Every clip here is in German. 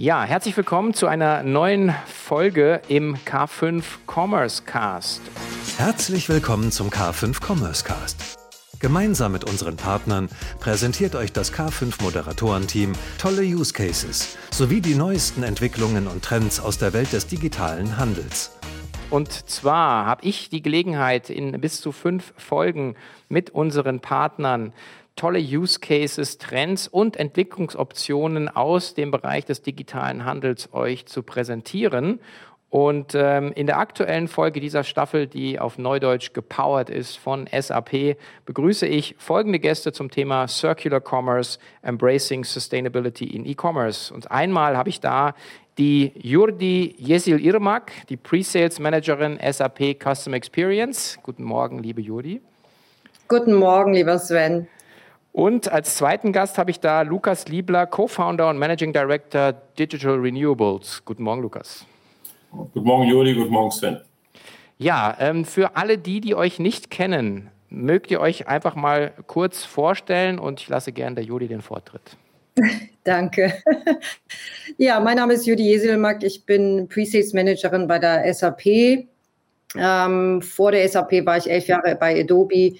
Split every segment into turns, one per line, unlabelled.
Ja, herzlich willkommen zu einer neuen Folge im K5 Commerce Cast.
Herzlich willkommen zum K5 Commerce Cast. Gemeinsam mit unseren Partnern präsentiert euch das K5 Moderatorenteam tolle Use Cases sowie die neuesten Entwicklungen und Trends aus der Welt des digitalen Handels.
Und zwar habe ich die Gelegenheit, in bis zu fünf Folgen mit unseren Partnern tolle Use Cases, Trends und Entwicklungsoptionen aus dem Bereich des digitalen Handels euch zu präsentieren. Und ähm, in der aktuellen Folge dieser Staffel, die auf Neudeutsch gepowert ist von SAP, begrüße ich folgende Gäste zum Thema Circular Commerce, Embracing Sustainability in E-Commerce. Und einmal habe ich da die Jurdi Jesil Irmak, die Pre-Sales Managerin SAP Custom Experience. Guten Morgen, liebe Jurdi.
Guten Morgen, lieber Sven.
Und als zweiten Gast habe ich da Lukas Liebler, Co-Founder und Managing Director Digital Renewables. Guten Morgen, Lukas.
Guten Morgen, Juli. Guten Morgen, Sven.
Ja, ähm, für alle die, die euch nicht kennen, mögt ihr euch einfach mal kurz vorstellen und ich lasse gerne der Juli den Vortritt.
Danke. Ja, mein Name ist Judy Jeselmack. Ich bin Pre-Sales Managerin bei der SAP. Ähm, vor der SAP war ich elf Jahre bei Adobe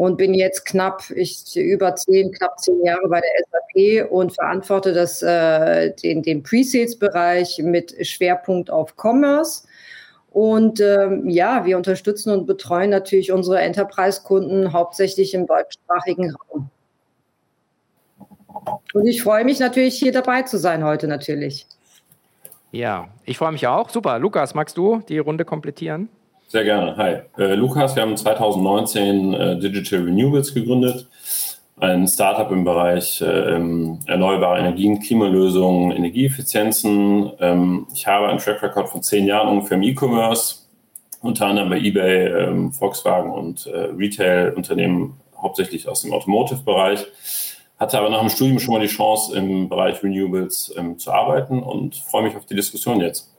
und bin jetzt knapp, ich über zehn, knapp zehn Jahre bei der SAP und verantworte das, äh, den, den Pre-Sales-Bereich mit Schwerpunkt auf Commerce. Und ähm, ja, wir unterstützen und betreuen natürlich unsere Enterprise-Kunden hauptsächlich im deutschsprachigen Raum. Und ich freue mich natürlich, hier dabei zu sein heute natürlich.
Ja, ich freue mich auch. Super. Lukas, magst du die Runde komplettieren?
Sehr gerne. Hi. Äh, Lukas, wir haben 2019 äh, Digital Renewables gegründet. Ein Startup im Bereich äh, erneuerbare Energien, Klimalösungen, Energieeffizienzen. Ähm, ich habe einen Track Record von zehn Jahren ungefähr im E-Commerce, unter anderem bei eBay, ähm, Volkswagen und äh, Retail-Unternehmen, hauptsächlich aus dem Automotive-Bereich. Hatte aber nach dem Studium schon mal die Chance, im Bereich Renewables ähm, zu arbeiten und freue mich auf die Diskussion jetzt.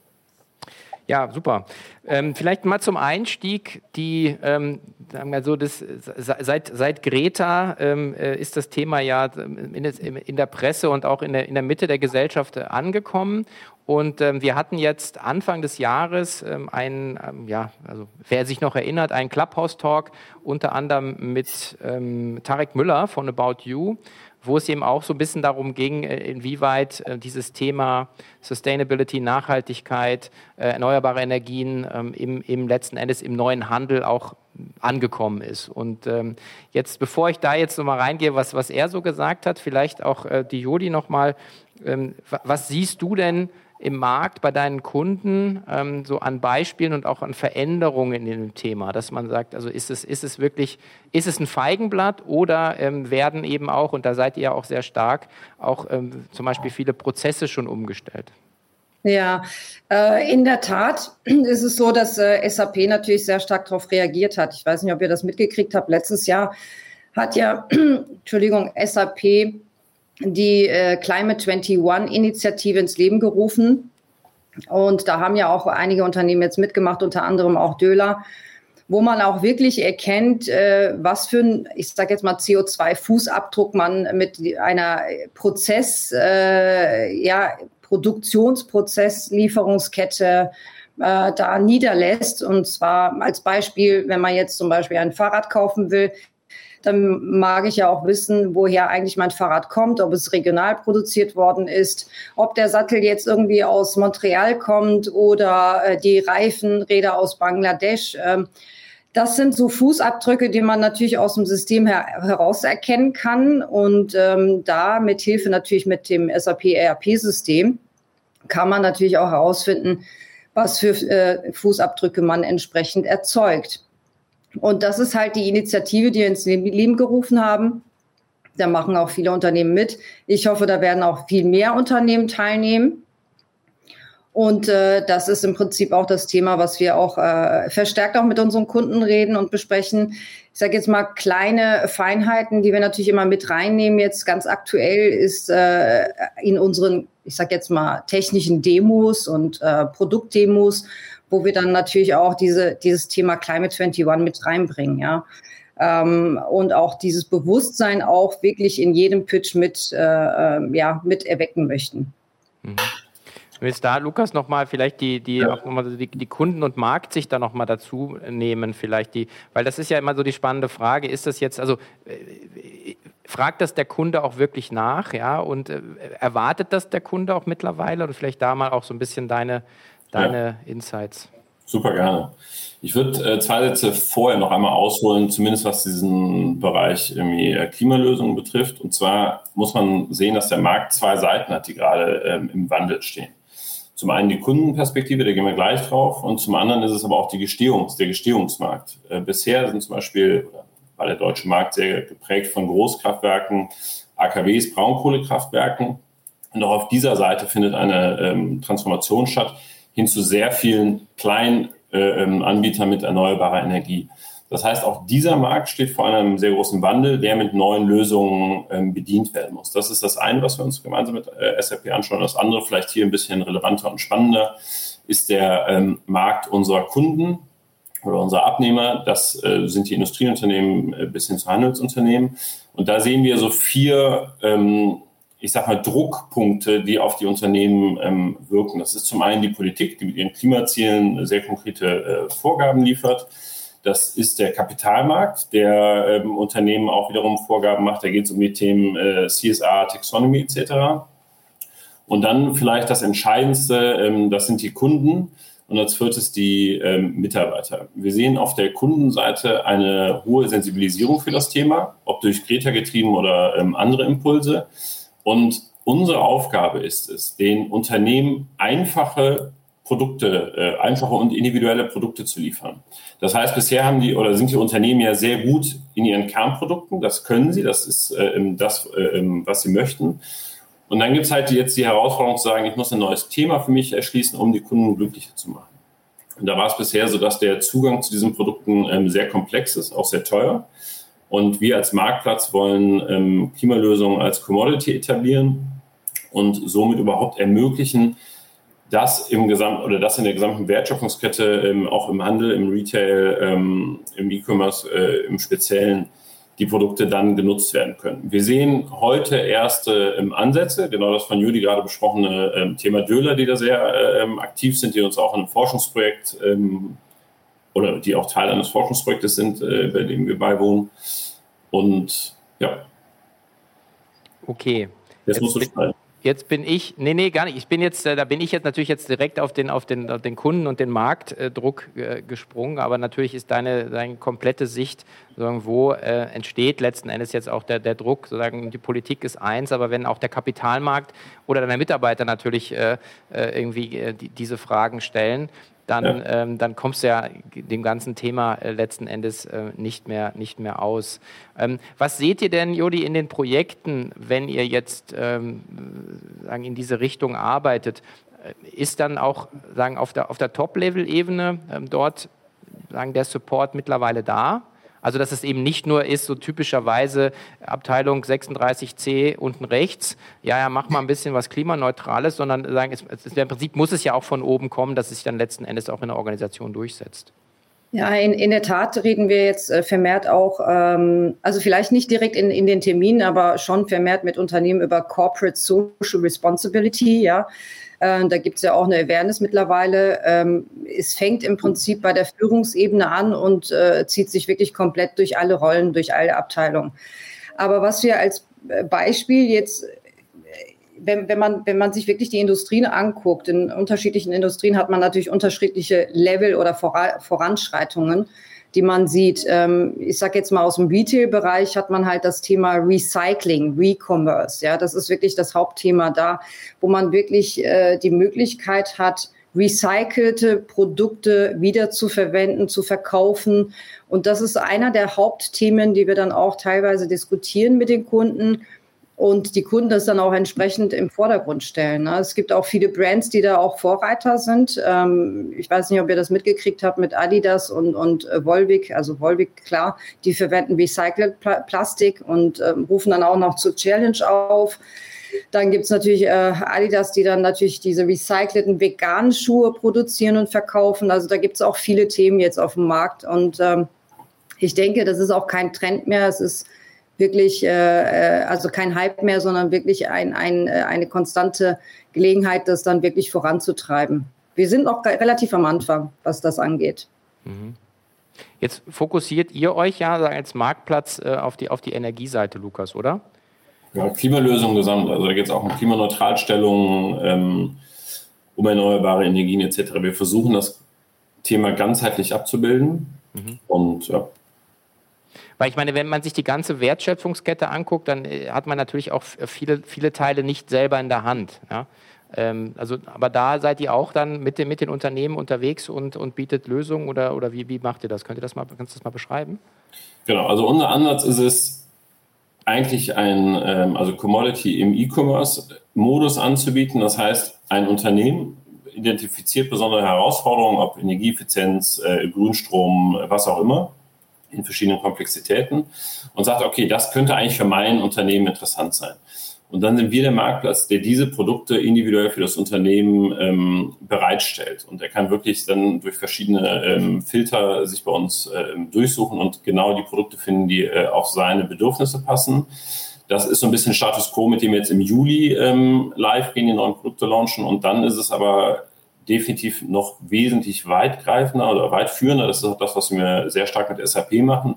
Ja, super. Ähm, vielleicht mal zum Einstieg, die, ähm, sagen wir so, das, seit, seit Greta ähm, äh, ist das Thema ja in, in, der Presse und auch in der, in der Mitte der Gesellschaft äh, angekommen. Und ähm, wir hatten jetzt Anfang des Jahres ähm, einen, ähm, ja, also wer sich noch erinnert, einen Clubhouse-Talk unter anderem mit ähm, Tarek Müller von About You, wo es eben auch so ein bisschen darum ging, äh, inwieweit äh, dieses Thema Sustainability, Nachhaltigkeit, äh, erneuerbare Energien ähm, im, im letzten Endes im neuen Handel auch angekommen ist. Und ähm, jetzt, bevor ich da jetzt nochmal reingehe, was, was er so gesagt hat, vielleicht auch die Jodi nochmal, ähm, was siehst du denn im Markt bei deinen Kunden ähm, so an Beispielen und auch an Veränderungen in dem Thema, dass man sagt, also ist es, ist es wirklich, ist es ein Feigenblatt oder ähm, werden eben auch, und da seid ihr ja auch sehr stark, auch ähm, zum Beispiel viele Prozesse schon umgestellt?
Ja, äh, in der Tat ist es so, dass äh, SAP natürlich sehr stark darauf reagiert hat. Ich weiß nicht, ob ihr das mitgekriegt habt. Letztes Jahr hat ja, Entschuldigung, SAP die äh, Climate 21 Initiative ins Leben gerufen. Und da haben ja auch einige Unternehmen jetzt mitgemacht, unter anderem auch Döler, wo man auch wirklich erkennt, äh, was für ein, ich sage jetzt mal, CO2-Fußabdruck man mit einer Prozess, äh, ja, Produktionsprozess, Lieferungskette äh, da niederlässt. Und zwar als Beispiel, wenn man jetzt zum Beispiel ein Fahrrad kaufen will, dann mag ich ja auch wissen, woher eigentlich mein Fahrrad kommt, ob es regional produziert worden ist, ob der Sattel jetzt irgendwie aus Montreal kommt oder äh, die Reifenräder aus Bangladesch. Ähm, das sind so Fußabdrücke, die man natürlich aus dem System her heraus erkennen kann. Und ähm, da mit Hilfe natürlich mit dem SAP ERP-System kann man natürlich auch herausfinden, was für äh, Fußabdrücke man entsprechend erzeugt. Und das ist halt die Initiative, die wir ins Leben gerufen haben. Da machen auch viele Unternehmen mit. Ich hoffe, da werden auch viel mehr Unternehmen teilnehmen. Und äh, das ist im Prinzip auch das Thema, was wir auch äh, verstärkt auch mit unseren Kunden reden und besprechen. Ich sage jetzt mal kleine Feinheiten, die wir natürlich immer mit reinnehmen. Jetzt ganz aktuell ist äh, in unseren, ich sage jetzt mal technischen Demos und äh, Produktdemos wo wir dann natürlich auch diese, dieses Thema Climate 21 mit reinbringen, ja. Ähm, und auch dieses Bewusstsein auch wirklich in jedem Pitch mit, äh, äh, ja, mit erwecken möchten.
Mhm. Willst da, Lukas, nochmal vielleicht die, die, ja. auch noch mal die, die Kunden und Markt sich da nochmal dazu nehmen, vielleicht die, weil das ist ja immer so die spannende Frage, ist das jetzt, also äh, fragt das der Kunde auch wirklich nach, ja, und äh, erwartet das der Kunde auch mittlerweile und vielleicht da mal auch so ein bisschen deine, deine ja. Insights.
Super gerne. Ich würde äh, zwei Sätze vorher noch einmal ausholen, zumindest was diesen Bereich irgendwie äh, Klimalösungen betrifft. Und zwar muss man sehen, dass der Markt zwei Seiten hat, die gerade ähm, im Wandel stehen. Zum einen die Kundenperspektive, da gehen wir gleich drauf, und zum anderen ist es aber auch die Gestehungs-, der Gestehungsmarkt. Äh, bisher sind zum Beispiel, war der deutsche Markt sehr geprägt von Großkraftwerken, AKWs, Braunkohlekraftwerken. Und auch auf dieser Seite findet eine ähm, Transformation statt hin zu sehr vielen kleinen äh, ähm, Anbietern mit erneuerbarer Energie. Das heißt, auch dieser Markt steht vor einem sehr großen Wandel, der mit neuen Lösungen ähm, bedient werden muss. Das ist das eine, was wir uns gemeinsam mit äh, SAP anschauen. Das andere, vielleicht hier ein bisschen relevanter und spannender, ist der ähm, Markt unserer Kunden oder unserer Abnehmer. Das äh, sind die Industrieunternehmen äh, bis hin zu Handelsunternehmen. Und da sehen wir so vier, ähm, ich sag mal, Druckpunkte, die auf die Unternehmen ähm, wirken. Das ist zum einen die Politik, die mit ihren Klimazielen sehr konkrete äh, Vorgaben liefert. Das ist der Kapitalmarkt, der ähm, Unternehmen auch wiederum Vorgaben macht. Da geht es um die Themen äh, CSR, Taxonomy etc. Und dann vielleicht das Entscheidendste, ähm, das sind die Kunden. Und als viertes die ähm, Mitarbeiter. Wir sehen auf der Kundenseite eine hohe Sensibilisierung für das Thema, ob durch Greta getrieben oder ähm, andere Impulse. Und unsere Aufgabe ist es, den Unternehmen einfache Produkte, äh, einfache und individuelle Produkte zu liefern. Das heißt, bisher haben die oder sind die Unternehmen ja sehr gut in ihren Kernprodukten. Das können sie, das ist äh, das, äh, was sie möchten. Und dann gibt es halt jetzt die Herausforderung zu sagen, ich muss ein neues Thema für mich erschließen, um die Kunden glücklicher zu machen. Und da war es bisher so, dass der Zugang zu diesen Produkten ähm, sehr komplex ist, auch sehr teuer. Und wir als Marktplatz wollen ähm, Klimalösungen als Commodity etablieren und somit überhaupt ermöglichen, das im Gesamt oder das in der gesamten Wertschöpfungskette, ähm, auch im Handel, im Retail, ähm, im E-Commerce, äh, im Speziellen, die Produkte dann genutzt werden können. Wir sehen heute erste ähm, Ansätze, genau das von Judy gerade besprochene ähm, Thema Döler, die da sehr ähm, aktiv sind, die uns auch in einem Forschungsprojekt ähm, oder die auch Teil eines Forschungsprojektes sind, äh, bei dem wir beiwohnen. Und ja.
Okay.
Jetzt, Jetzt musst du schreiben.
Jetzt bin ich, nee, nee, gar nicht. Ich bin jetzt, äh, da bin ich jetzt natürlich jetzt direkt auf den, auf den, auf den Kunden und den Marktdruck äh, gesprungen, aber natürlich ist deine, deine komplette Sicht, sozusagen, wo äh, entsteht letzten Endes jetzt auch der, der Druck, sozusagen, die Politik ist eins, aber wenn auch der Kapitalmarkt oder deine Mitarbeiter natürlich äh, äh irgendwie äh, die, diese Fragen stellen, dann, ja. ähm, dann kommst du ja dem ganzen Thema äh, letzten Endes äh, nicht, mehr, nicht mehr aus. Ähm, was seht ihr denn, Jodi, in den Projekten, wenn ihr jetzt ähm, sagen, in diese Richtung arbeitet? Äh, ist dann auch sagen, auf der, auf der Top-Level-Ebene ähm, dort sagen, der Support mittlerweile da? Also dass es eben nicht nur ist, so typischerweise Abteilung 36c unten rechts, ja, ja, mach mal ein bisschen was Klimaneutrales, sondern sagen, es, es, im Prinzip muss es ja auch von oben kommen, dass es sich dann letzten Endes auch in der Organisation durchsetzt.
Ja, in, in der Tat reden wir jetzt äh, vermehrt auch, ähm, also vielleicht nicht direkt in, in den Terminen, aber schon vermehrt mit Unternehmen über Corporate Social Responsibility, ja. Äh, da gibt es ja auch eine Awareness mittlerweile. Ähm, es fängt im Prinzip bei der Führungsebene an und äh, zieht sich wirklich komplett durch alle Rollen, durch alle Abteilungen. Aber was wir als äh, Beispiel jetzt wenn, wenn, man, wenn man sich wirklich die Industrien anguckt, in unterschiedlichen Industrien hat man natürlich unterschiedliche Level oder Voranschreitungen die man sieht. Ähm, ich sage jetzt mal aus dem Retail-Bereich hat man halt das Thema Recycling, Recommerce. Ja, das ist wirklich das Hauptthema da, wo man wirklich äh, die Möglichkeit hat, recycelte Produkte wieder zu verwenden, zu verkaufen. Und das ist einer der Hauptthemen, die wir dann auch teilweise diskutieren mit den Kunden und die Kunden das dann auch entsprechend im Vordergrund stellen. Ne? Es gibt auch viele Brands, die da auch Vorreiter sind. Ähm, ich weiß nicht, ob ihr das mitgekriegt habt mit Adidas und, und äh, Volvic. Also Volvic, klar, die verwenden Recycled Plastik und ähm, rufen dann auch noch zur Challenge auf. Dann gibt es natürlich äh, Adidas, die dann natürlich diese recycelten veganen Schuhe produzieren und verkaufen. Also da gibt es auch viele Themen jetzt auf dem Markt. Und ähm, ich denke, das ist auch kein Trend mehr. Es ist wirklich, äh, also kein Hype mehr, sondern wirklich ein, ein, eine konstante Gelegenheit, das dann wirklich voranzutreiben. Wir sind noch relativ am Anfang, was das angeht. Mhm.
Jetzt fokussiert ihr euch ja als Marktplatz äh, auf, die, auf die Energieseite, Lukas, oder?
Ja, Klimalösungen gesamt. Also da geht es auch um Klimaneutralstellung, ähm, um erneuerbare Energien etc. Wir versuchen das Thema ganzheitlich abzubilden. Mhm. Und ja.
Weil ich meine, wenn man sich die ganze Wertschöpfungskette anguckt, dann äh, hat man natürlich auch viele, viele Teile nicht selber in der Hand. Ja? Ähm, also, aber da seid ihr auch dann mit den, mit den Unternehmen unterwegs und, und bietet Lösungen oder, oder wie, wie macht ihr das? Könnt ihr das mal, kannst du das mal beschreiben?
Genau, also unser Ansatz ist es, eigentlich ein, ähm, also Commodity im E-Commerce-Modus anzubieten. Das heißt, ein Unternehmen identifiziert besondere Herausforderungen, ob Energieeffizienz, äh, Grünstrom, was auch immer, in verschiedenen Komplexitäten und sagt, okay, das könnte eigentlich für mein Unternehmen interessant sein. Und dann sind wir der Marktplatz, der diese Produkte individuell für das Unternehmen ähm, bereitstellt. Und er kann wirklich dann durch verschiedene ähm, Filter sich bei uns ähm, durchsuchen und genau die Produkte finden, die äh, auf seine Bedürfnisse passen. Das ist so ein bisschen Status quo, mit dem wir jetzt im Juli ähm, live gehen, die neuen Produkte launchen. Und dann ist es aber definitiv noch wesentlich weitgreifender oder weitführender. Das ist auch das, was wir sehr stark mit SAP machen.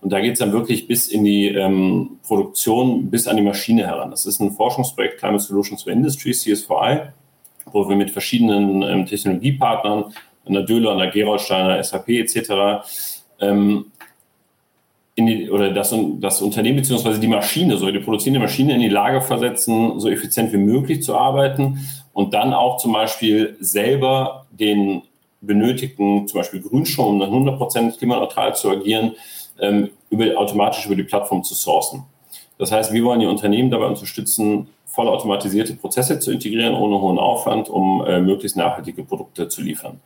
Und da geht es dann wirklich bis in die ähm, Produktion, bis an die Maschine heran. Das ist ein Forschungsprojekt Climate Solutions for Industry, CSVI, wo wir mit verschiedenen ähm, Technologiepartnern, an der Döhler, an der Gerolsteiner, SAP etc., ähm, in die, oder das, das Unternehmen bzw. die Maschine, so die produzierende Maschine in die Lage versetzen, so effizient wie möglich zu arbeiten und dann auch zum Beispiel selber den benötigten, zum Beispiel Grünstrom, um dann 100% klimaneutral zu agieren, ähm, über, automatisch über die Plattform zu sourcen. Das heißt, wir wollen die Unternehmen dabei unterstützen, vollautomatisierte Prozesse zu integrieren, ohne hohen Aufwand, um äh, möglichst nachhaltige Produkte zu liefern.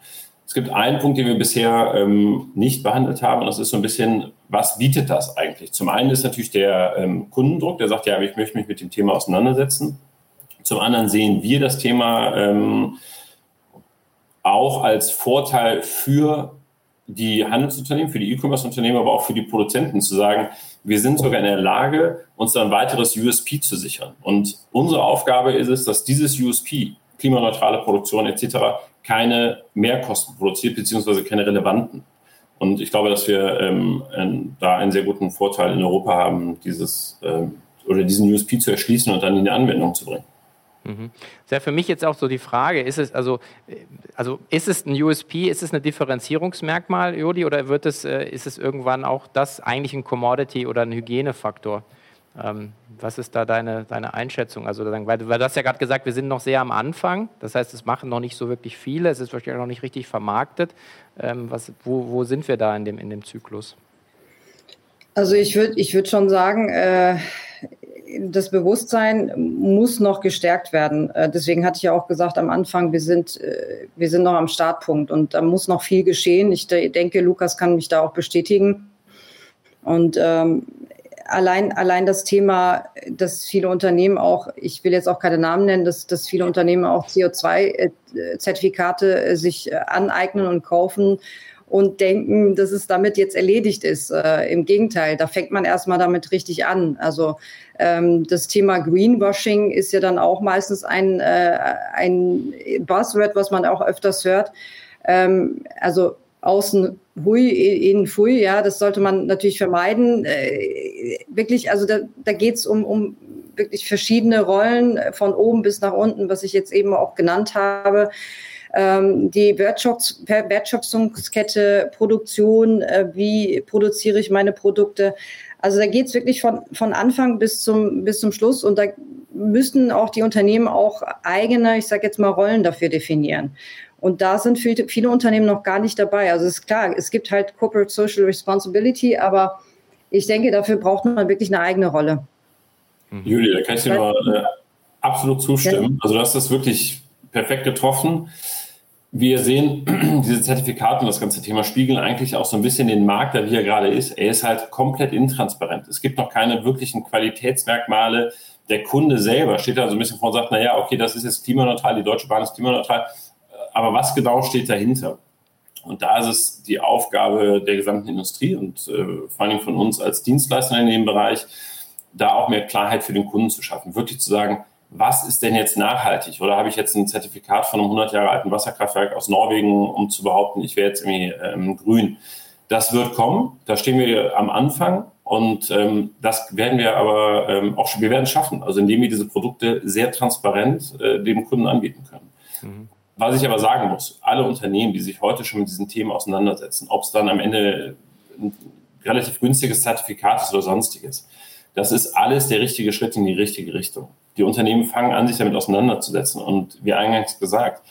Es gibt einen Punkt, den wir bisher ähm, nicht behandelt haben, und das ist so ein bisschen, was bietet das eigentlich? Zum einen ist natürlich der ähm, Kundendruck, der sagt, ja, ich möchte mich mit dem Thema auseinandersetzen. Zum anderen sehen wir das Thema ähm, auch als Vorteil für die Handelsunternehmen, für die E-Commerce-Unternehmen, aber auch für die Produzenten zu sagen, wir sind sogar in der Lage, uns dann weiteres USP zu sichern. Und unsere Aufgabe ist es, dass dieses USP, klimaneutrale Produktion etc., keine Mehrkosten produziert, beziehungsweise keine relevanten. Und ich glaube, dass wir ähm, ein, da einen sehr guten Vorteil in Europa haben, dieses ähm, oder diesen USP zu erschließen und dann in die Anwendung zu bringen.
Mhm. Das wäre für mich jetzt auch so die Frage, ist es also, äh, also ist es ein USP, ist es ein Differenzierungsmerkmal, Jodi, oder wird es, äh, ist es irgendwann auch das eigentlich ein Commodity oder ein Hygienefaktor? Ähm, was ist da deine, deine Einschätzung? Also, weil, weil du hast ja gerade gesagt, wir sind noch sehr am Anfang. Das heißt, es machen noch nicht so wirklich viele. Es ist wahrscheinlich noch nicht richtig vermarktet. Ähm, was, wo, wo sind wir da in dem, in dem Zyklus?
Also ich würde ich würd schon sagen, äh, das Bewusstsein muss noch gestärkt werden. Äh, deswegen hatte ich ja auch gesagt am Anfang, wir sind, äh, wir sind noch am Startpunkt und da muss noch viel geschehen. Ich denke, Lukas kann mich da auch bestätigen. Und ähm, allein, allein das Thema, dass viele Unternehmen auch, ich will jetzt auch keine Namen nennen, dass, dass viele Unternehmen auch CO2-Zertifikate äh, sich aneignen und kaufen, und denken, dass es damit jetzt erledigt ist. Äh, Im Gegenteil, da fängt man erstmal damit richtig an. Also ähm, das Thema Greenwashing ist ja dann auch meistens ein, äh, ein Buzzword, was man auch öfters hört. Ähm, also außen hui, innen fui, ja, das sollte man natürlich vermeiden. Äh, wirklich, also da, da geht es um, um wirklich verschiedene Rollen von oben bis nach unten, was ich jetzt eben auch genannt habe ähm, die Wertschöpfungs Wertschöpfungskette, Produktion, äh, wie produziere ich meine Produkte. Also da geht es wirklich von, von Anfang bis zum, bis zum Schluss und da müssten auch die Unternehmen auch eigene, ich sage jetzt mal, Rollen dafür definieren. Und da sind viele, viele Unternehmen noch gar nicht dabei. Also es ist klar, es gibt halt Corporate Social Responsibility, aber ich denke, dafür braucht man wirklich eine eigene Rolle.
Julia, da kann ich dir mal äh, absolut zustimmen. Also du hast das wirklich perfekt getroffen wir sehen, diese Zertifikate und das ganze Thema spiegeln eigentlich auch so ein bisschen den Markt, der wie er gerade ist. Er ist halt komplett intransparent. Es gibt noch keine wirklichen Qualitätsmerkmale. Der Kunde selber steht da so ein bisschen vor und sagt, naja, okay, das ist jetzt klimaneutral, die Deutsche Bahn ist klimaneutral. Aber was genau steht dahinter? Und da ist es die Aufgabe der gesamten Industrie und äh, vor allem von uns als Dienstleister in dem Bereich, da auch mehr Klarheit für den Kunden zu schaffen. Wirklich zu sagen, was ist denn jetzt nachhaltig? Oder habe ich jetzt ein Zertifikat von einem 100 Jahre alten Wasserkraftwerk aus Norwegen, um zu behaupten, ich wäre jetzt irgendwie ähm, grün? Das wird kommen. Da stehen wir am Anfang. Und ähm, das werden wir aber ähm, auch schon, wir werden schaffen, also indem wir diese Produkte sehr transparent äh, dem Kunden anbieten können. Mhm. Was ich aber sagen muss, alle Unternehmen, die sich heute schon mit diesen Themen auseinandersetzen, ob es dann am Ende ein relativ günstiges Zertifikat ist oder sonstiges, das ist alles der richtige Schritt in die richtige Richtung. Die Unternehmen fangen an, sich damit auseinanderzusetzen. Und wie eingangs gesagt,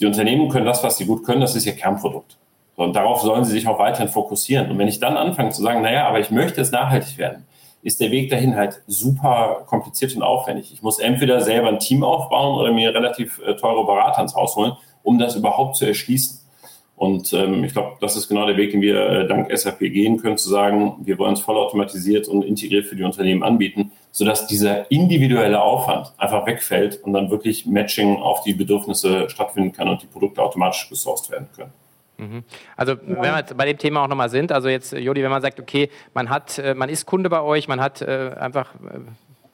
die Unternehmen können das, was sie gut können, das ist ihr Kernprodukt. Und darauf sollen sie sich auch weiterhin fokussieren. Und wenn ich dann anfange zu sagen, naja, aber ich möchte es nachhaltig werden, ist der Weg dahin halt super kompliziert und aufwendig. Ich muss entweder selber ein Team aufbauen oder mir relativ äh, teure Berater ins Haus holen, um das überhaupt zu erschließen. Und ähm, ich glaube, das ist genau der Weg, den wir äh, dank SAP gehen können, zu sagen, wir wollen es vollautomatisiert und integriert für die Unternehmen anbieten, sodass dieser individuelle Aufwand einfach wegfällt und dann wirklich Matching auf die Bedürfnisse stattfinden kann und die Produkte automatisch gesourced werden können.
Mhm. Also wenn wir jetzt bei dem Thema auch nochmal sind, also jetzt Jodi, wenn man sagt, okay, man hat, äh, man ist Kunde bei euch, man hat äh, einfach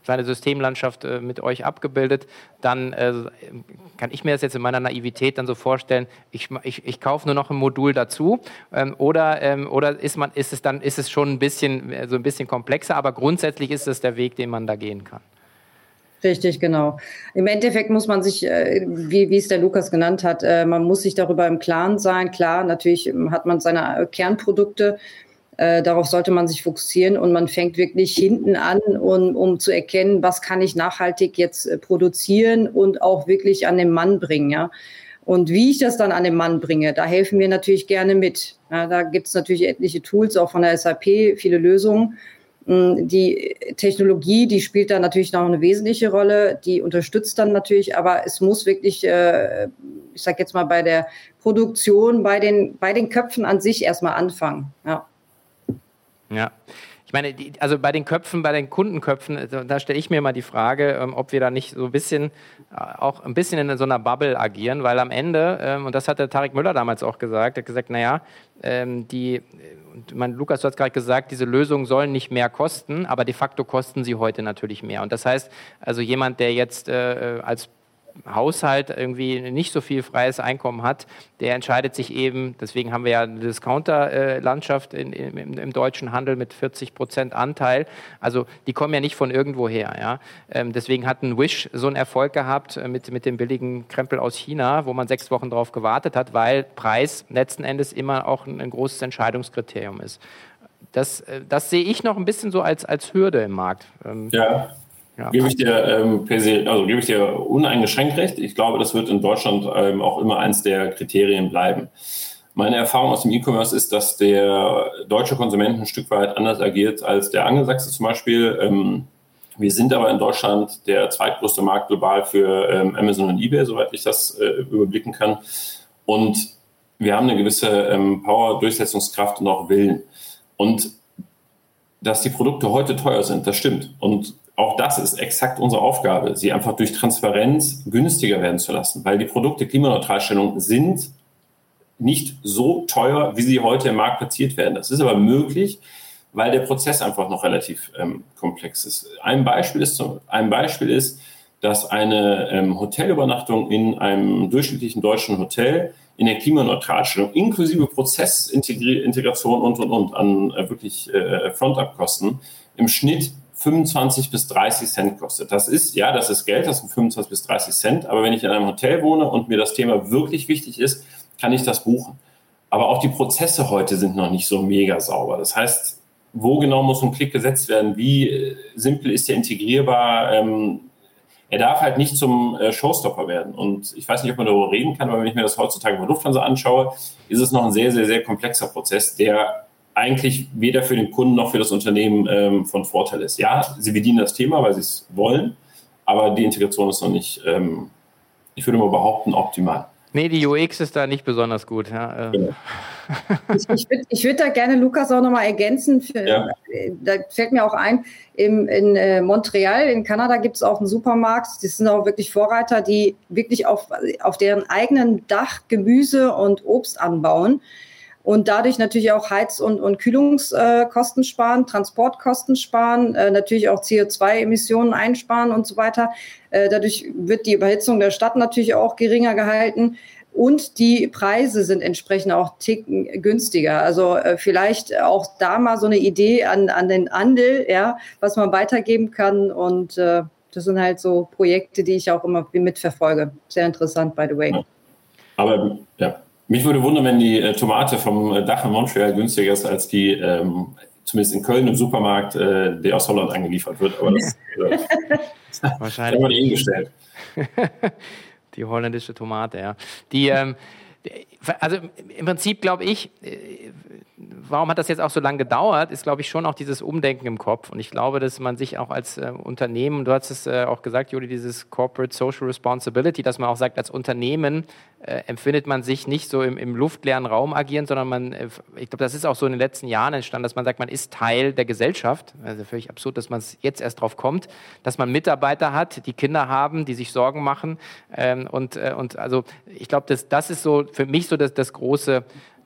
äh, seine Systemlandschaft mit euch abgebildet, dann kann ich mir das jetzt in meiner Naivität dann so vorstellen, ich, ich, ich kaufe nur noch ein Modul dazu ähm, oder, ähm, oder ist, man, ist es dann ist es schon ein bisschen, so ein bisschen komplexer, aber grundsätzlich ist es der Weg, den man da gehen kann.
Richtig, genau. Im Endeffekt muss man sich, äh, wie, wie es der Lukas genannt hat, äh, man muss sich darüber im Klaren sein. Klar, natürlich ähm, hat man seine äh, darauf sollte man sich fokussieren und man fängt wirklich hinten an, um, um zu erkennen, was kann ich nachhaltig jetzt produzieren und auch wirklich an den Mann bringen. Ja? Und wie ich das dann an den Mann bringe, da helfen wir natürlich gerne mit. Ja, da gibt es natürlich etliche Tools, auch von der SAP, viele Lösungen. Hm, die Technologie, die spielt da natürlich noch eine wesentliche Rolle, die unterstützt dann natürlich, aber es muss wirklich, äh, ich sage jetzt mal, bei der Produktion, bei den, bei den Köpfen an sich erstmal anfangen. Ja.
Ja. Ich meine, die, also bei den Köpfen, bei den Kundenköpfen, äh, da stelle ich mir mal die Frage, ähm, ob wir da nicht so ein bisschen, äh, auch ein bisschen in so einer Bubble agieren, weil am Ende, ähm, und das hat der Tarek Müller damals auch gesagt, er hat gesagt, naja, ähm, die mein, Lukas, du hast gerade gesagt, diese Lösungen sollen nicht mehr kosten, aber de facto kosten sie heute natürlich mehr. Und das heißt, also jemand, der jetzt äh, als Haushalt irgendwie nicht so viel freies Einkommen hat, der entscheidet sich eben, deswegen haben wir ja eine Discounter-Landschaft im, im, deutschen Handel mit 40 Prozent Anteil. Also die kommen ja nicht von irgendwo her. Ja? Ähm, deswegen hat ein Wish so einen Erfolg gehabt äh, mit, mit dem billigen Krempel aus China, wo man sechs Wochen drauf gewartet hat, weil Preis letzten Endes immer auch ein, ein großes Entscheidungskriterium ist. Das, äh, das sehe ich noch ein bisschen so als, als Hürde im Markt.
Ähm, ja. Ja. Gebe ich dir ähm, also gebe ich dir uneingeschränkt recht. Ich glaube, das wird in Deutschland ähm, auch immer eins der Kriterien bleiben. Meine Erfahrung aus dem E-Commerce ist, dass der deutsche Konsument ein Stück weit anders agiert als der Angelsachse zum Beispiel. Ähm, wir sind aber in Deutschland der zweitgrößte Markt global für ähm, Amazon und eBay, soweit ich das äh, überblicken kann. Und wir haben eine gewisse ähm, Power, Durchsetzungskraft und auch Willen. Und dass die Produkte heute teuer sind, das stimmt. Und auch das ist exakt unsere Aufgabe, sie einfach durch Transparenz günstiger werden zu lassen, weil die Produkte Klimaneutralstellung sind nicht so teuer, wie sie heute im Markt platziert werden. Das ist aber möglich, weil der Prozess einfach noch relativ ähm, komplex ist. Ein Beispiel ist, ein Beispiel ist dass eine ähm, Hotelübernachtung in einem durchschnittlichen deutschen Hotel in der Klimaneutralstellung inklusive Prozessintegration und, und, und an äh, wirklich äh, Front-Up-Kosten im Schnitt 25 bis 30 Cent kostet. Das ist, ja, das ist Geld, das sind 25 bis 30 Cent. Aber wenn ich in einem Hotel wohne und mir das Thema wirklich wichtig ist, kann ich das buchen. Aber auch die Prozesse heute sind noch nicht so mega sauber. Das heißt, wo genau muss ein Klick gesetzt werden? Wie äh, simpel ist der integrierbar? Ähm, er darf halt nicht zum äh, Showstopper werden. Und ich weiß nicht, ob man darüber reden kann, aber wenn ich mir das heutzutage bei Lufthansa anschaue, ist es noch ein sehr, sehr, sehr komplexer Prozess, der eigentlich weder für den Kunden noch für das Unternehmen ähm, von Vorteil ist. Ja, sie bedienen das Thema, weil sie es wollen, aber die Integration ist noch nicht, ähm, ich würde mal behaupten, optimal.
Nee, die UX ist da nicht besonders gut. Ja. Äh. Genau.
ich, ich würde würd da gerne Lukas auch nochmal ergänzen. Für, ja. Da fällt mir auch ein, im, in äh, Montreal, in Kanada, gibt es auch einen Supermarkt. Das sind auch wirklich Vorreiter, die wirklich auf, auf deren eigenen Dach Gemüse und Obst anbauen und dadurch natürlich auch Heiz- und, und Kühlungskosten sparen, Transportkosten sparen, äh, natürlich auch CO2-Emissionen einsparen und so weiter. Äh, dadurch wird die Überhitzung der Stadt natürlich auch geringer gehalten. Und die Preise sind entsprechend auch ticken günstiger. Also äh, vielleicht auch da mal so eine Idee an, an den Handel, ja, was man weitergeben kann. Und äh, das sind halt so Projekte, die ich auch immer mitverfolge. Sehr interessant, by the way.
Aber ja, mich würde wundern, wenn die äh, Tomate vom äh, Dach in Montreal günstiger ist als die, ähm, zumindest in Köln im Supermarkt, äh, der aus Holland angeliefert wird. Aber das
äh, wahrscheinlich
haben wir hingestellt.
Die holländische Tomate, ja. Die, ähm, also im Prinzip glaube ich, äh, warum hat das jetzt auch so lange gedauert, ist glaube ich schon auch dieses Umdenken im Kopf. Und ich glaube, dass man sich auch als äh, Unternehmen, du hast es äh, auch gesagt, Juli, dieses Corporate Social Responsibility, dass man auch sagt, als Unternehmen äh, empfindet man sich nicht so im, im luftleeren Raum agieren, sondern man, äh, ich glaube, das ist auch so in den letzten Jahren entstanden, dass man sagt, man ist Teil der Gesellschaft. Also völlig absurd, dass man jetzt erst drauf kommt, dass man Mitarbeiter hat, die Kinder haben, die sich Sorgen machen. Ähm, und, äh, und also ich glaube, das, das ist so für mich so das, das große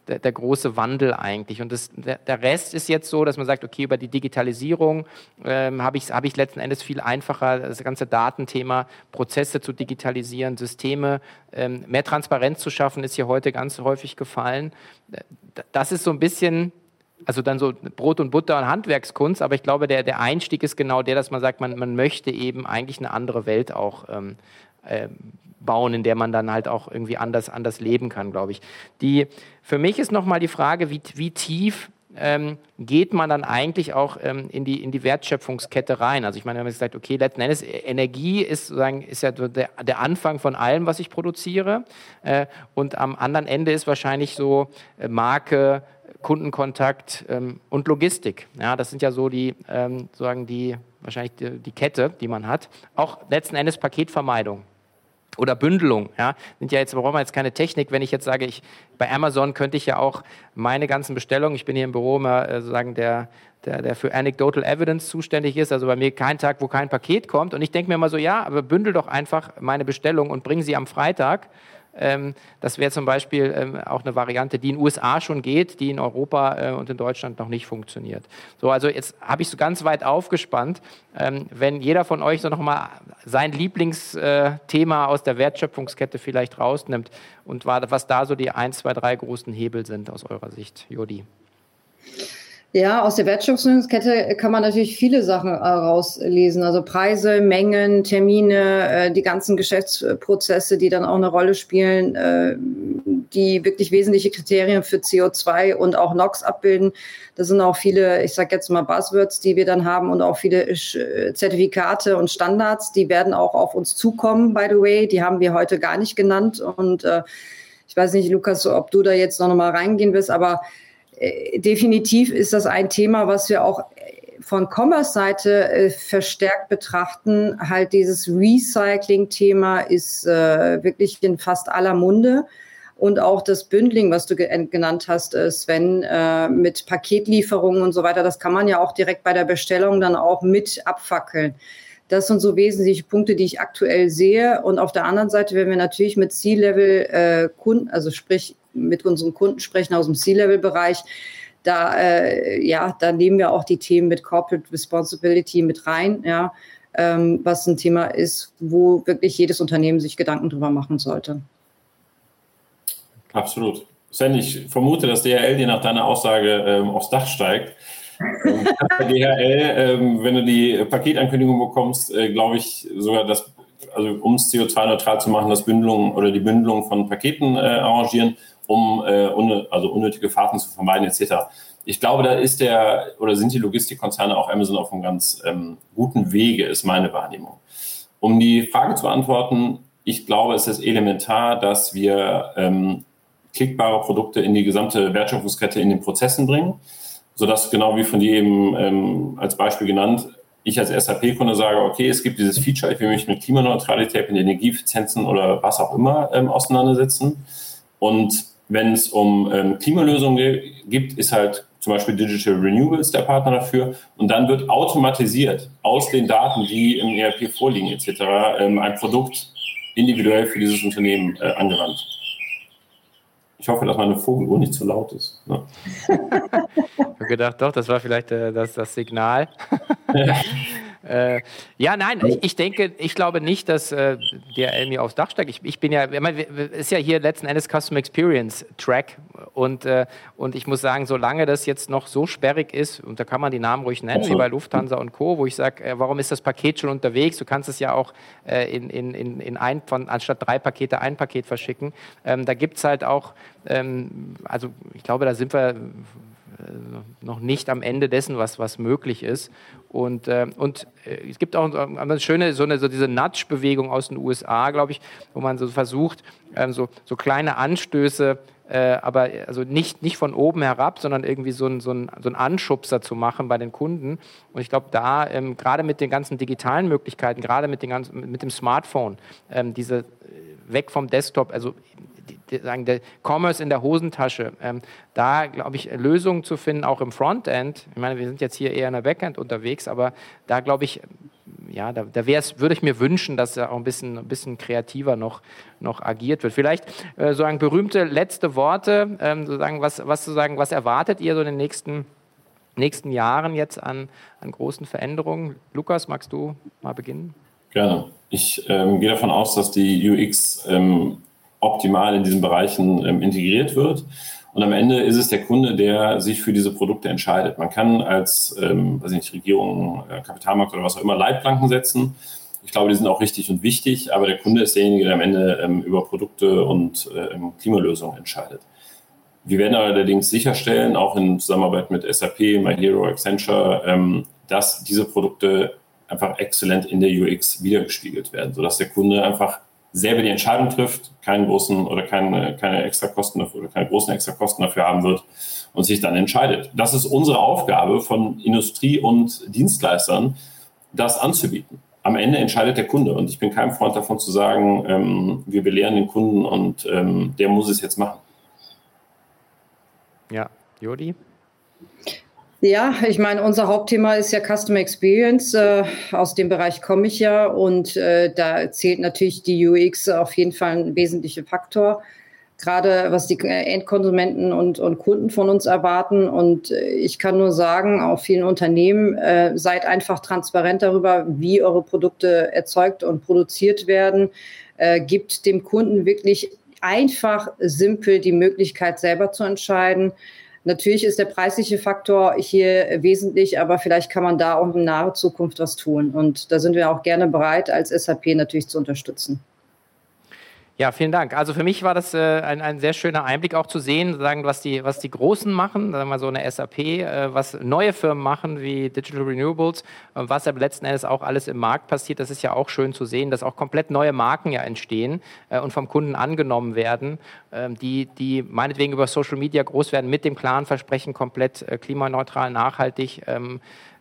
der, der, große Wandel eigentlich. Und das, der, Rest ist jetzt so, dass man sagt, okay, über die Digitalisierung ähm, habe ich, hab ich letzten Endes viel einfacher, das ganze Datenthema, Prozesse zu digitalisieren, Systeme, ähm, mehr Transparenz zu schaffen, ist hier heute ganz häufig gefallen. Das ist so ein bisschen also dann so Brot und Butter und Handwerkskunst, aber ich glaube, der, der Einstieg ist genau der, dass man sagt, man, man möchte eben eigentlich eine andere Welt auch ähm, äh, bauen, in der man dann halt auch irgendwie anders, anders leben kann, glaube ich. Die, für mich ist nochmal die Frage, wie, wie tief ähm, geht man dann eigentlich auch ähm, in, die, in die Wertschöpfungskette rein? Also ich meine, wenn man sagt, okay, letzten Endes, Energie ist, sozusagen, ist ja der, der Anfang von allem, was ich produziere. Äh, und am anderen Ende ist wahrscheinlich so äh, Marke, Kundenkontakt ähm, und Logistik. Ja, das sind ja so die, ähm, sozusagen die, wahrscheinlich die, die Kette, die man hat. Auch letzten Endes Paketvermeidung oder Bündelung. Ja, sind ja jetzt, brauchen wir jetzt keine Technik. Wenn ich jetzt sage, ich, bei Amazon könnte ich ja auch meine ganzen Bestellungen, ich bin hier im Büro immer äh, sozusagen der, der, der für Anecdotal Evidence zuständig ist, also bei mir kein Tag, wo kein Paket kommt. Und ich denke mir immer so, ja, aber bündel doch einfach meine Bestellung und bring sie am Freitag das wäre zum Beispiel ähm, auch eine Variante, die in den USA schon geht, die in Europa äh, und in Deutschland noch nicht funktioniert. So, also jetzt habe ich so ganz weit aufgespannt. Ähm, wenn jeder von euch so nochmal sein Lieblingsthema aus der Wertschöpfungskette vielleicht rausnimmt und was da so die ein, zwei, drei großen Hebel sind aus eurer Sicht, Jodi.
Ja, aus der Wertschöpfungskette kann man natürlich viele Sachen äh, rauslesen. Also Preise, Mengen, Termine, äh, die ganzen Geschäftsprozesse, die dann auch eine Rolle spielen, äh, die wirklich wesentliche Kriterien für CO2 und auch NOx abbilden. Das sind auch viele, ich sage jetzt mal Buzzwords, die wir dann haben und auch viele Zertifikate und Standards, die werden auch auf uns zukommen, by the way. Die haben wir heute gar nicht genannt. Und ich weiß nicht, Lukas, ob du da jetzt noch mal reingehen willst, aber definitiv ist das ein Thema, was wir auch von Commerce-Seite äh, verstärkt betrachten. Halt dieses Recycling-Thema ist äh, wirklich in fast aller Munde. Und auch das Bündling, was du genannt hast, äh, Sven, äh, mit Paketlieferungen und so weiter, das kann man ja auch direkt bei der Bestellung dann auch mit abfackeln. Das sind so wesentliche Punkte, die ich aktuell sehe. Und auf der anderen Seite, wenn wir natürlich mit C-Level-Kunden, äh, also sprich mit unseren Kunden sprechen aus dem C-Level-Bereich, da, äh, ja, da nehmen wir auch die Themen mit Corporate Responsibility mit rein, ja, ähm, was ein Thema ist, wo wirklich jedes Unternehmen sich Gedanken drüber machen sollte.
Absolut. Sven, ich vermute, dass DHL dir nach deiner Aussage ähm, aufs Dach steigt. Ähm, DHL, ähm, wenn du die Paketankündigung bekommst, äh, glaube ich sogar, dass, also um es CO2-neutral zu machen, das Bündelung oder die Bündelung von Paketen äh, arrangieren um äh, un also unnötige Fahrten zu vermeiden etc. Ich glaube, da ist der oder sind die Logistikkonzerne auch Amazon auf einem ganz ähm, guten Wege, ist meine Wahrnehmung. Um die Frage zu beantworten, ich glaube, es ist elementar, dass wir ähm, klickbare Produkte in die gesamte Wertschöpfungskette in den Prozessen bringen, sodass genau wie von dir eben ähm, als Beispiel genannt, ich als SAP-Kunde sage, okay, es gibt dieses Feature, ich will mich mit Klimaneutralität, mit Energieeffizienzen oder was auch immer ähm, auseinandersetzen. Und wenn es um ähm, Klimalösungen gibt, ist halt zum Beispiel Digital Renewables der Partner dafür. Und dann wird automatisiert aus den Daten, die im ERP vorliegen etc., ähm, ein Produkt individuell für dieses Unternehmen äh, angewandt. Ich hoffe, dass meine Vogeluhr nicht zu laut ist.
Ne? ich habe gedacht, doch, das war vielleicht äh, das, das Signal. Ja. Äh, ja, nein, ich, ich, denke, ich glaube nicht, dass äh, der mir aufs Dach steigt. Ich, ich bin ja, ist ja hier letzten Endes Custom Experience Track und, äh, und ich muss sagen, solange das jetzt noch so sperrig ist, und da kann man die Namen ruhig nennen, wie bei Lufthansa und Co., wo ich sage, äh, warum ist das Paket schon unterwegs? Du kannst es ja auch äh, in, in, in, in ein, von, anstatt drei Pakete ein Paket verschicken. Ähm, da gibt es halt auch, ähm, also ich glaube, da sind wir noch nicht am Ende dessen, was, was möglich ist. Und, äh, und äh, es gibt auch eine schöne, so, eine, so diese Nudge-Bewegung aus den USA, glaube ich, wo man so versucht, ähm, so, so kleine Anstöße äh, aber also nicht, nicht von oben herab, sondern irgendwie so ein, so, so ein Anschubser zu machen bei den Kunden. Und ich glaube, da ähm, gerade mit den ganzen digitalen Möglichkeiten, gerade mit, mit dem Smartphone, ähm, diese weg vom Desktop, also sagen, der Commerce in der Hosentasche, ähm, da glaube ich, Lösungen zu finden, auch im Frontend. Ich meine, wir sind jetzt hier eher in der Backend unterwegs, aber da glaube ich, ja, da, da würde ich mir wünschen, dass er auch ein bisschen, ein bisschen kreativer noch, noch agiert wird. Vielleicht äh, sozusagen berühmte letzte Worte, ähm, sozusagen, was, was, sozusagen, was erwartet ihr so in den nächsten, nächsten Jahren jetzt an, an großen Veränderungen? Lukas, magst du mal beginnen?
Gerne. Ich ähm, gehe davon aus, dass die UX ähm, optimal in diesen Bereichen ähm, integriert wird. Und am Ende ist es der Kunde, der sich für diese Produkte entscheidet. Man kann als, ähm, weiß nicht, Regierung, äh, Kapitalmarkt oder was auch immer Leitplanken setzen. Ich glaube, die sind auch richtig und wichtig, aber der Kunde ist derjenige, der am Ende ähm, über Produkte und äh, Klimalösungen entscheidet. Wir werden allerdings sicherstellen, auch in Zusammenarbeit mit SAP, MyHero, Accenture, ähm, dass diese Produkte einfach exzellent in der UX wiedergespiegelt werden, sodass der Kunde einfach selber die Entscheidung trifft, keinen großen oder keine, keine extra Kosten dafür oder keine großen extra Kosten dafür haben wird und sich dann entscheidet. Das ist unsere Aufgabe von Industrie und Dienstleistern, das anzubieten. Am Ende entscheidet der Kunde und ich bin kein Freund davon zu sagen, ähm, wir belehren den Kunden und ähm, der muss es jetzt machen.
Ja, Jodi?
Ja, ich meine, unser Hauptthema ist ja Customer Experience. Äh, aus dem Bereich komme ich ja und äh, da zählt natürlich die UX auf jeden Fall ein wesentlicher Faktor. Gerade was die Endkonsumenten und, und Kunden von uns erwarten. Und äh, ich kann nur sagen, auf vielen Unternehmen, äh, seid einfach transparent darüber, wie eure Produkte erzeugt und produziert werden. Äh, gibt dem Kunden wirklich einfach, simpel die Möglichkeit, selber zu entscheiden. Natürlich ist der preisliche Faktor hier wesentlich, aber vielleicht kann man da auch in naher Zukunft was tun. Und da sind wir auch gerne bereit, als SAP natürlich zu unterstützen.
Ja, vielen Dank. Also für mich war das äh, ein, ein sehr schöner Einblick auch zu sehen, sagen, was die, was die Großen machen, sagen wir mal so eine SAP, äh, was neue Firmen machen wie Digital Renewables, äh, was aber letzten Endes auch alles im Markt passiert. Das ist ja auch schön zu sehen, dass auch komplett neue Marken ja entstehen äh, und vom Kunden angenommen werden, ähm, die, die meinetwegen über Social Media groß werden mit dem klaren Versprechen, komplett äh, klimaneutral, nachhaltig. Ähm, äh,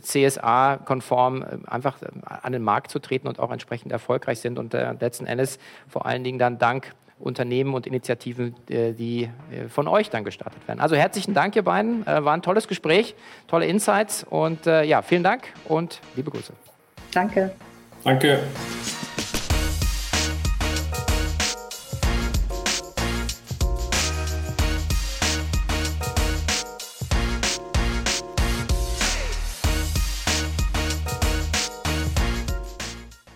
CSA-konform äh, einfach äh, an den Markt zu treten und auch entsprechend erfolgreich sind und letzten Endes vor allen Dingen dann dank Unternehmen und Initiativen, die von euch dann gestartet werden. Also herzlichen Dank, ihr beiden. War ein tolles Gespräch, tolle Insights und ja, vielen Dank und liebe Grüße.
Danke.
Danke.